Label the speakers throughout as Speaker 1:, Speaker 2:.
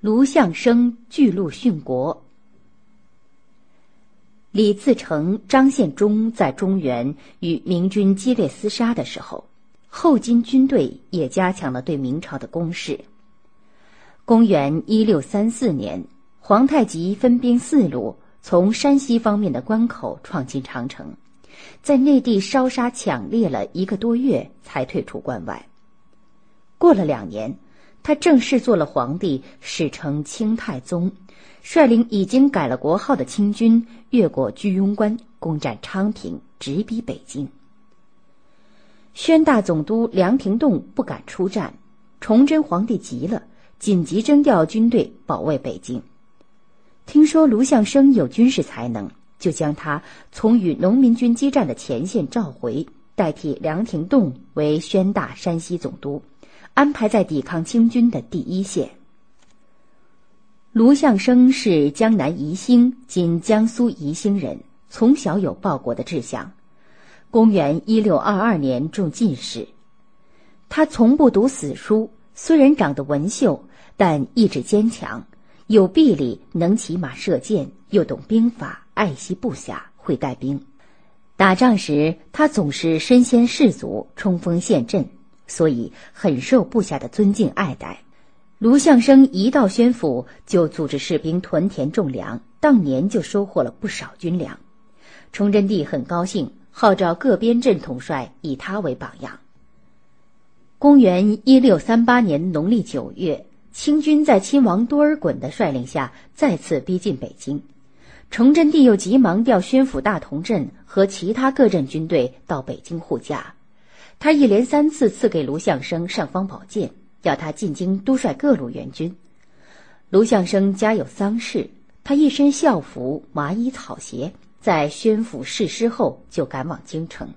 Speaker 1: 卢象升巨鹿殉国。李自成、张献忠在中原与明军激烈厮杀的时候，后金军队也加强了对明朝的攻势。公元一六三四年，皇太极分兵四路，从山西方面的关口闯进长城，在内地烧杀抢掠了一个多月，才退出关外。过了两年，他正式做了皇帝，史称清太宗。率领已经改了国号的清军越过居庸关，攻占昌平，直逼北京。宣大总督梁廷栋不敢出战，崇祯皇帝急了，紧急征调军队保卫北京。听说卢象升有军事才能，就将他从与农民军激战的前线召回，代替梁廷栋为宣大山西总督，安排在抵抗清军的第一线。卢象升是江南宜兴（今江苏宜兴）人，从小有报国的志向。公元一六二二年中进士。他从不读死书，虽然长得文秀，但意志坚强，有臂力，能骑马射箭，又懂兵法，爱惜部下，会带兵。打仗时，他总是身先士卒，冲锋陷阵，所以很受部下的尊敬爱戴。卢象升一到宣府，就组织士兵屯田种粮，当年就收获了不少军粮。崇祯帝很高兴，号召各边镇统帅以他为榜样。公元一六三八年农历九月，清军在亲王多尔衮的率领下再次逼近北京，崇祯帝又急忙调宣府大同镇和其他各镇军队到北京护驾。他一连三次赐给卢象升尚方宝剑。要他进京督率各路援军。卢象升家有丧事，他一身孝服、麻衣草鞋，在宣府誓师后就赶往京城。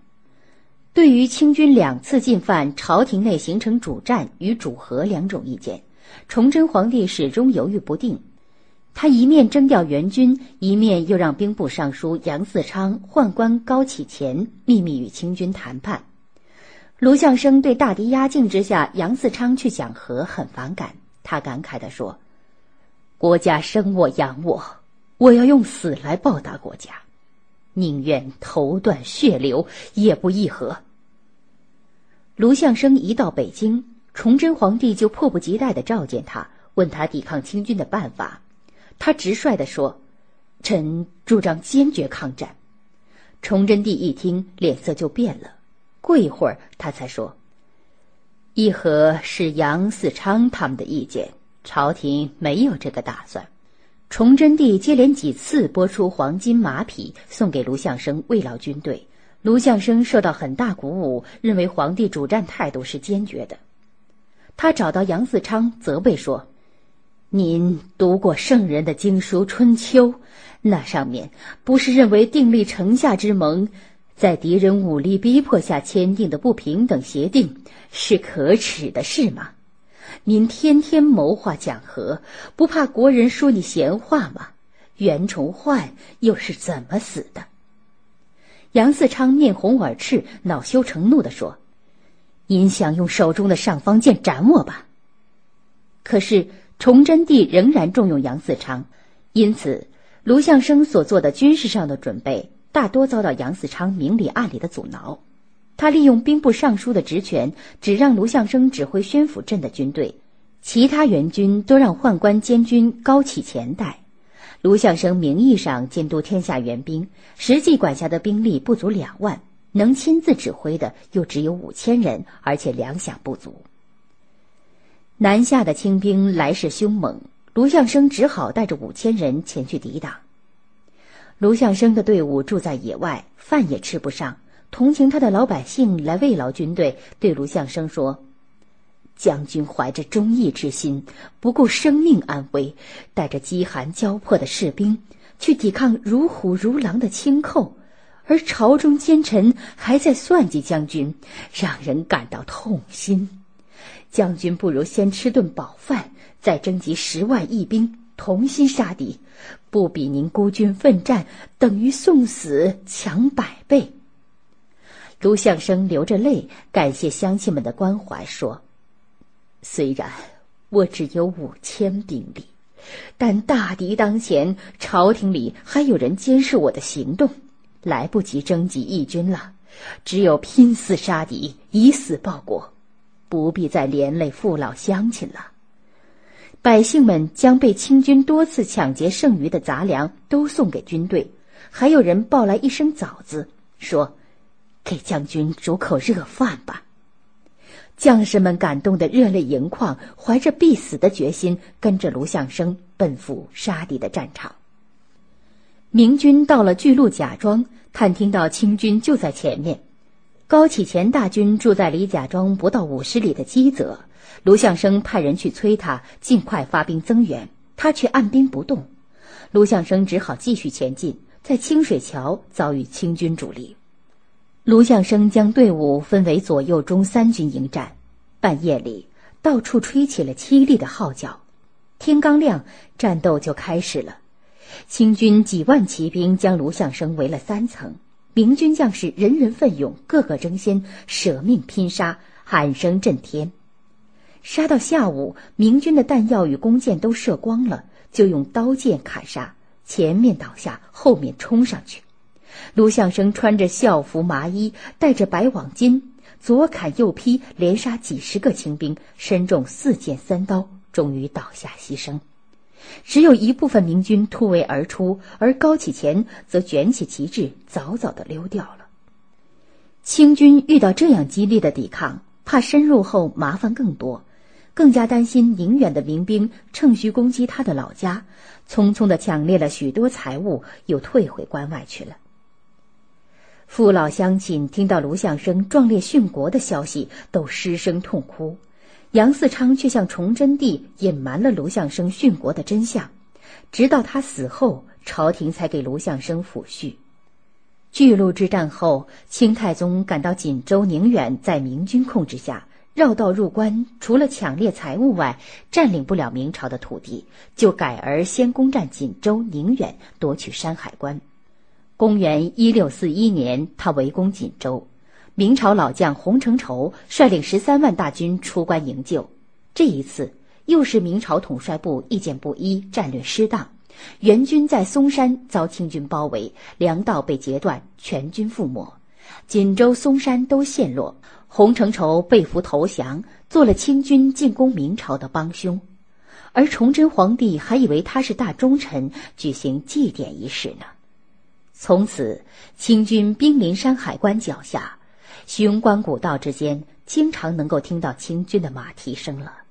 Speaker 1: 对于清军两次进犯，朝廷内形成主战与主和两种意见，崇祯皇帝始终犹豫不定。他一面征调援军，一面又让兵部尚书杨嗣昌、宦官高启乾秘密与清军谈判。卢象升对大敌压境之下，杨嗣昌去讲和很反感。他感慨地说：“国家生我养我，我要用死来报答国家，宁愿头断血流也不议和。”卢象升一到北京，崇祯皇帝就迫不及待地召见他，问他抵抗清军的办法。他直率地说：“臣主张坚决抗战。”崇祯帝一听，脸色就变了。过一会儿，他才说：“议和是杨嗣昌他们的意见，朝廷没有这个打算。”崇祯帝接连几次拨出黄金马匹送给卢象升慰劳军队，卢象升受到很大鼓舞，认为皇帝主战态度是坚决的。他找到杨嗣昌，责备说：“您读过圣人的经书《春秋》，那上面不是认为订立城下之盟？”在敌人武力逼迫下签订的不平等协定是可耻的事吗？您天天谋划讲和，不怕国人说你闲话吗？袁崇焕又是怎么死的？杨嗣昌面红耳赤，恼羞成怒地说：“您想用手中的尚方剑斩我吧？”可是崇祯帝仍然重用杨嗣昌，因此卢象升所做的军事上的准备。大多遭到杨嗣昌明里暗里的阻挠，他利用兵部尚书的职权，只让卢象升指挥宣府镇的军队，其他援军都让宦官监军高启前带。卢象升名义上监督天下援兵，实际管辖的兵力不足两万，能亲自指挥的又只有五千人，而且粮饷不足。南下的清兵来势凶猛，卢象升只好带着五千人前去抵挡。卢象升的队伍住在野外，饭也吃不上。同情他的老百姓来慰劳军队，对卢象升说：“将军怀着忠义之心，不顾生命安危，带着饥寒交迫的士兵去抵抗如虎如狼的清寇，而朝中奸臣还在算计将军，让人感到痛心。将军不如先吃顿饱饭，再征集十万义兵。”同心杀敌，不比您孤军奋战，等于送死强百倍。卢象升流着泪感谢乡亲们的关怀，说：“虽然我只有五千兵力，但大敌当前，朝廷里还有人监视我的行动，来不及征集义军了，只有拼死杀敌，以死报国，不必再连累父老乡亲了。百姓们将被清军多次抢劫剩余的杂粮都送给军队，还有人抱来一声枣子，说：“给将军煮口热饭吧。”将士们感动得热泪盈眶，怀着必死的决心，跟着卢象升奔赴杀敌的战场。明军到了巨鹿贾庄，探听到清军就在前面。高启乾大军住在离贾庄不到五十里的基泽，卢象升派人去催他尽快发兵增援，他却按兵不动。卢象升只好继续前进，在清水桥遭遇清军主力。卢象升将队伍分为左右中三军迎战，半夜里到处吹起了凄厉的号角。天刚亮，战斗就开始了。清军几万骑兵将卢象升围了三层，明军将士人人奋勇，个个争先，舍命拼杀，喊声震天。杀到下午，明军的弹药与弓箭都射光了，就用刀剑砍杀，前面倒下，后面冲上去。卢象升穿着校服麻衣，戴着白网巾，左砍右劈，连杀几十个清兵，身中四箭三刀，终于倒下牺牲。只有一部分明军突围而出，而高启乾则卷起旗帜，早早的溜掉了。清军遇到这样激烈的抵抗，怕深入后麻烦更多，更加担心宁远的民兵趁虚攻击他的老家，匆匆的抢掠了许多财物，又退回关外去了。父老乡亲听到卢象升壮烈殉国的消息，都失声痛哭。杨嗣昌却向崇祯帝隐瞒了卢象升殉国的真相，直到他死后，朝廷才给卢象升抚恤。巨鹿之战后，清太宗感到锦州、宁远在明军控制下，绕道入关，除了抢掠财物外，占领不了明朝的土地，就改而先攻占锦州、宁远，夺取山海关。公元一六四一年，他围攻锦州，明朝老将洪承畴率领十三万大军出关营救。这一次又是明朝统帅部意见不一，战略失当，援军在松山遭清军包围，粮道被截断，全军覆没，锦州、松山都陷落。洪承畴被俘投降，做了清军进攻明朝的帮凶，而崇祯皇帝还以为他是大忠臣，举行祭奠仪式呢。从此，清军兵临山海关脚下，雄关古道之间，经常能够听到清军的马蹄声了。